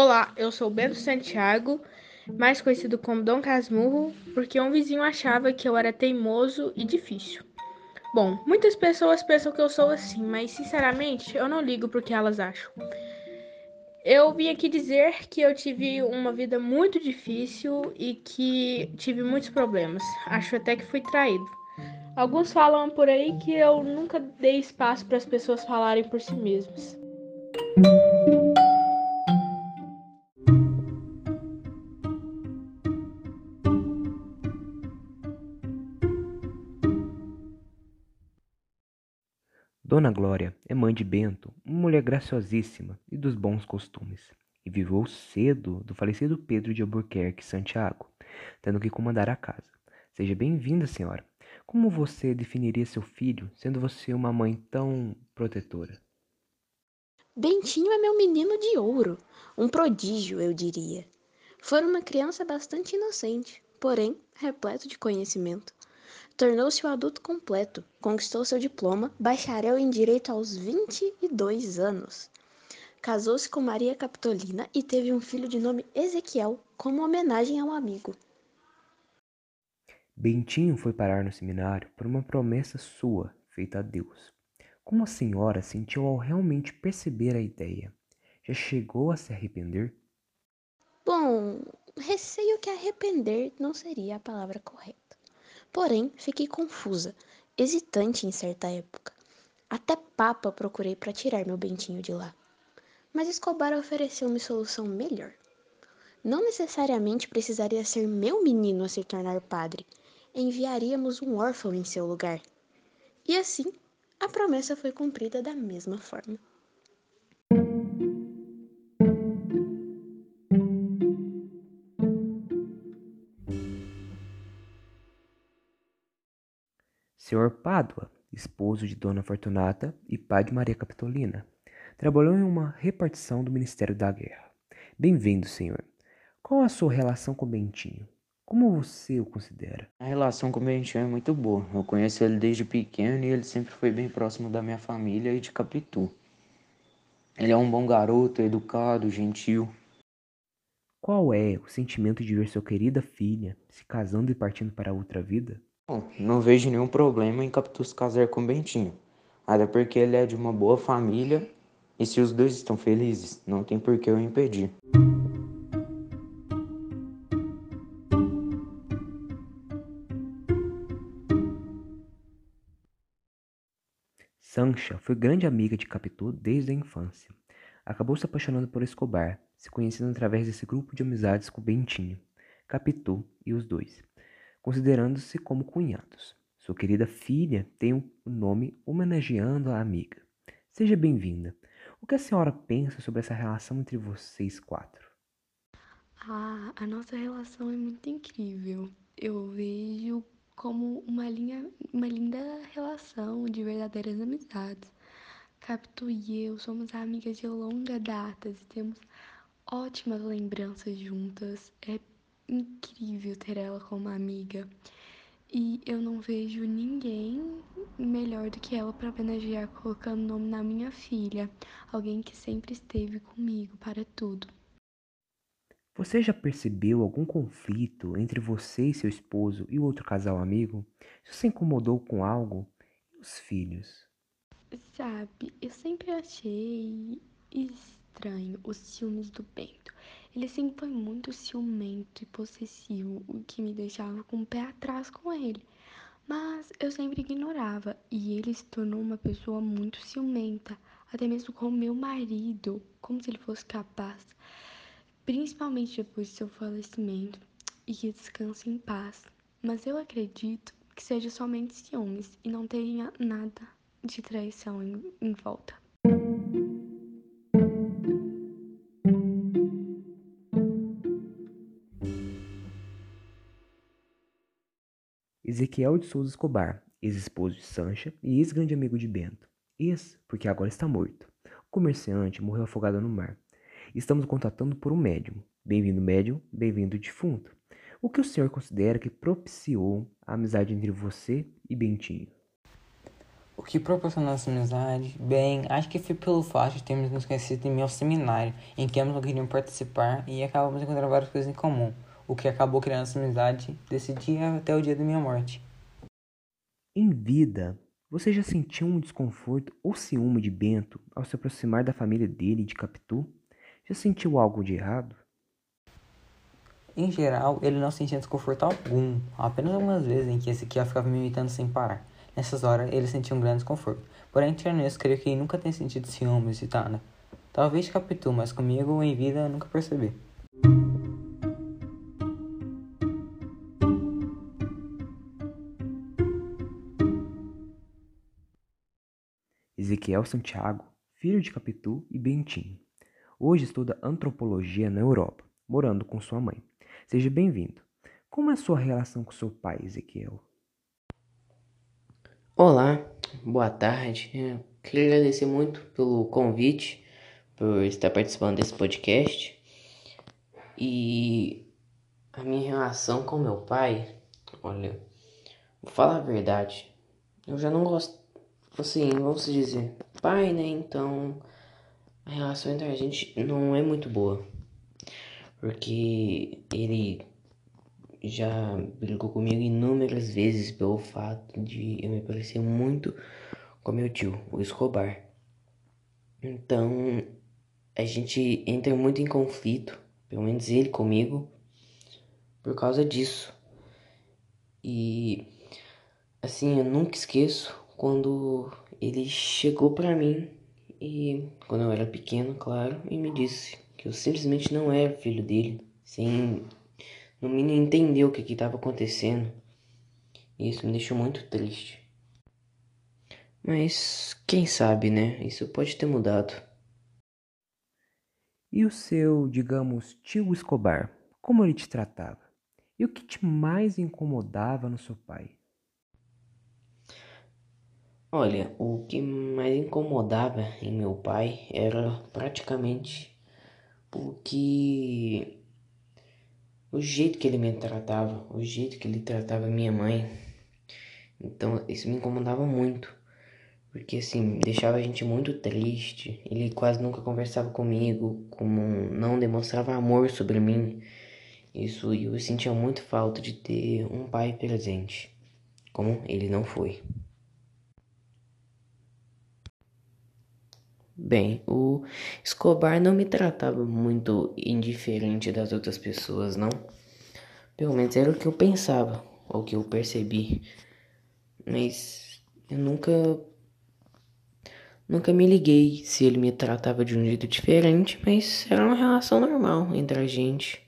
Olá, eu sou Bento Santiago, mais conhecido como Dom Casmurro, porque um vizinho achava que eu era teimoso e difícil. Bom, muitas pessoas pensam que eu sou assim, mas sinceramente eu não ligo porque elas acham. Eu vim aqui dizer que eu tive uma vida muito difícil e que tive muitos problemas. Acho até que fui traído. Alguns falam por aí que eu nunca dei espaço para as pessoas falarem por si mesmas. Dona Glória é mãe de Bento, uma mulher graciosíssima e dos bons costumes, e viveu cedo do falecido Pedro de Albuquerque Santiago, tendo que comandar a casa. Seja bem-vinda, senhora. Como você definiria seu filho, sendo você uma mãe tão protetora? Bentinho é meu menino de ouro, um prodígio, eu diria. Foi uma criança bastante inocente, porém repleto de conhecimento. Tornou-se um adulto completo, conquistou seu diploma, bacharel em direito aos 22 anos. Casou-se com Maria Capitolina e teve um filho de nome Ezequiel, como homenagem a um amigo. Bentinho foi parar no seminário por uma promessa sua, feita a Deus. Como a senhora sentiu ao realmente perceber a ideia? Já chegou a se arrepender? Bom, receio que arrepender não seria a palavra correta. Porém, fiquei confusa, hesitante em certa época. Até Papa procurei para tirar meu bentinho de lá. Mas Escobar ofereceu-me solução melhor. Não necessariamente precisaria ser meu menino a se tornar padre. Enviaríamos um órfão em seu lugar. E assim, a promessa foi cumprida da mesma forma. Senhor Pádua, esposo de Dona Fortunata e pai de Maria Capitolina, trabalhou em uma repartição do Ministério da Guerra. Bem-vindo, senhor. Qual a sua relação com Bentinho? Como você o considera? A relação com o Bentinho é muito boa. Eu conheço ele desde pequeno e ele sempre foi bem próximo da minha família e de Capitu. Ele é um bom garoto, educado, gentil. Qual é o sentimento de ver sua querida filha se casando e partindo para outra vida? Bom, não vejo nenhum problema em Capitu casar com Bentinho. Até porque ele é de uma boa família e se os dois estão felizes, não tem por que eu impedir. Sancha foi grande amiga de Capitu desde a infância. Acabou se apaixonando por Escobar, se conhecendo através desse grupo de amizades com Bentinho, Capitu e os dois considerando-se como cunhados. Sua querida filha tem o um nome homenageando a amiga. Seja bem-vinda. O que a senhora pensa sobre essa relação entre vocês quatro? Ah, a nossa relação é muito incrível. Eu vejo como uma, linha, uma linda relação de verdadeiras amizades. Capitu e eu somos amigas de longa data e temos ótimas lembranças juntas. É incrível ter ela como amiga. E eu não vejo ninguém melhor do que ela para homenagear colocando nome na minha filha, alguém que sempre esteve comigo para tudo. Você já percebeu algum conflito entre você e seu esposo e o outro casal amigo? Isso se incomodou com algo? E os filhos? Sabe, eu sempre achei estranho os ciúmes do Bento. Ele sempre foi muito ciumento e possessivo, o que me deixava com o pé atrás com ele. Mas eu sempre ignorava e ele se tornou uma pessoa muito ciumenta, até mesmo com meu marido, como se ele fosse capaz. Principalmente depois de seu falecimento e que descanse em paz. Mas eu acredito que seja somente ciúmes e não tenha nada de traição em, em volta. Ezequiel de Souza Escobar, ex-esposo de Sancha e ex-grande amigo de Bento. Ex, porque agora está morto. O comerciante morreu afogado no mar. Estamos contatando por um médium. Bem-vindo, médium, bem-vindo, defunto. O que o senhor considera que propiciou a amizade entre você e Bentinho? O que proporcionou essa amizade? Bem, acho que foi pelo fato de termos nos conhecido em meu seminário, em que ambos não queriam participar e acabamos encontrando várias coisas em comum, o que acabou criando essa amizade desse dia até o dia da minha morte. Em vida, você já sentiu um desconforto ou ciúme de Bento ao se aproximar da família dele de Capitu? Já sentiu algo de errado? Em geral, ele não sentia desconforto algum, apenas algumas vezes em que esse Kia ficava me imitando sem parar. Nessas horas, ele sentia um grande desconforto. Porém, isso, creio que ele nunca tenha sentido ciúmes e tal, né? Talvez de Capitu, mas comigo em vida nunca percebi. Ezequiel Santiago, filho de Capitu e Bentinho. Hoje estuda antropologia na Europa, morando com sua mãe. Seja bem-vindo. Como é a sua relação com seu pai, Ezequiel? Olá, boa tarde. Eu queria agradecer muito pelo convite, por estar participando desse podcast. E a minha relação com meu pai, olha, vou falar a verdade. Eu já não gosto, assim, vamos dizer, pai, né? Então a relação entre a gente não é muito boa. Porque ele já brigou comigo inúmeras vezes pelo fato de eu me parecer muito com meu tio, o Escobar. Então, a gente entra muito em conflito, pelo menos ele comigo, por causa disso. E assim, eu nunca esqueço quando ele chegou pra mim e quando eu era pequeno, claro, e me disse que eu simplesmente não era filho dele, sem no mínimo entender o que estava acontecendo. Isso me deixou muito triste. Mas quem sabe, né? Isso pode ter mudado. E o seu, digamos, tio Escobar, como ele te tratava? E o que te mais incomodava no seu pai? Olha, o que mais incomodava em meu pai era praticamente porque o jeito que ele me tratava, o jeito que ele tratava minha mãe. Então isso me incomodava muito. Porque assim, deixava a gente muito triste. Ele quase nunca conversava comigo, como não demonstrava amor sobre mim. Isso eu sentia muito falta de ter um pai presente, como ele não foi. Bem, o Escobar não me tratava muito indiferente das outras pessoas, não. Pelo menos era o que eu pensava, ou o que eu percebi. Mas eu nunca. Nunca me liguei se ele me tratava de um jeito diferente, mas era uma relação normal entre a gente.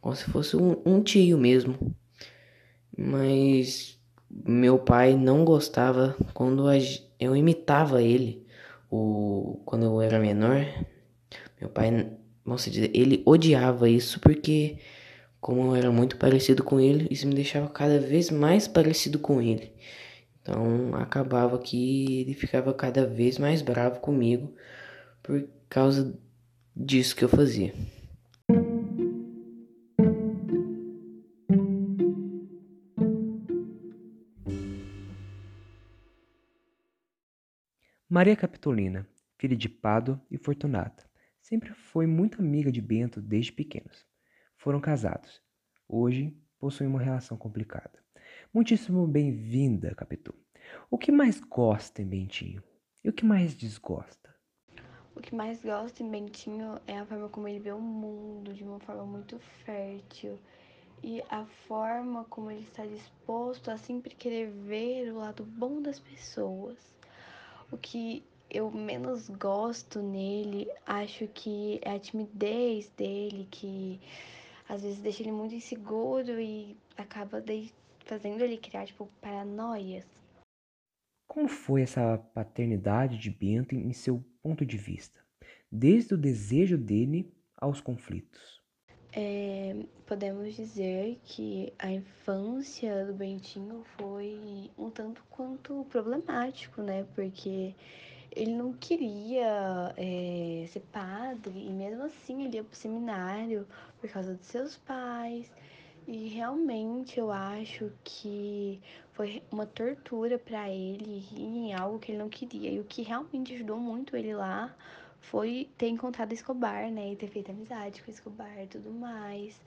Como se fosse um, um tio mesmo. Mas meu pai não gostava quando eu imitava ele o, quando eu era menor, meu pai, vamos dizer, ele odiava isso porque, como eu era muito parecido com ele, isso me deixava cada vez mais parecido com ele. Então acabava que ele ficava cada vez mais bravo comigo por causa disso que eu fazia. Maria Capitolina, filha de Pado e Fortunata, sempre foi muito amiga de Bento desde pequenos. Foram casados. Hoje possuem uma relação complicada. Muitíssimo bem-vinda, Capitu. O que mais gosta em Bentinho? E o que mais desgosta? O que mais gosto em Bentinho é a forma como ele vê o mundo de uma forma muito fértil e a forma como ele está disposto a sempre querer ver o lado bom das pessoas. O que eu menos gosto nele, acho que é a timidez dele, que às vezes deixa ele muito inseguro e acaba fazendo ele criar, tipo, paranoias. Como foi essa paternidade de Bento em seu ponto de vista? Desde o desejo dele aos conflitos. É, podemos dizer que a infância do Bentinho foi um tanto quanto problemático, né? Porque ele não queria é, ser padre e mesmo assim ele ia pro seminário por causa dos seus pais. E realmente eu acho que foi uma tortura para ele em algo que ele não queria. E o que realmente ajudou muito ele lá foi ter encontrado Escobar, né? E ter feito amizade com Escobar e tudo mais.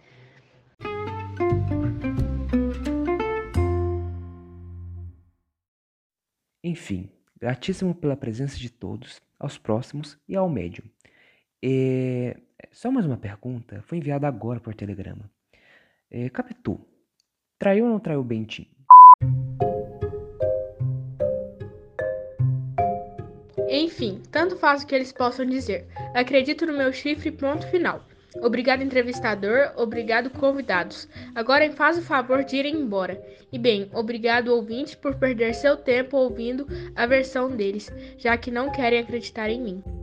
Enfim, gratíssimo pela presença de todos, aos próximos e ao médium. E... Só mais uma pergunta, foi enviada agora por telegrama. É, Capitu, traiu ou não traiu o Bentinho? Enfim, tanto faz o que eles possam dizer. Acredito no meu chifre, ponto final. Obrigado, entrevistador. Obrigado, convidados. Agora faz o favor de ir embora. E bem, obrigado, ouvinte, por perder seu tempo ouvindo a versão deles, já que não querem acreditar em mim.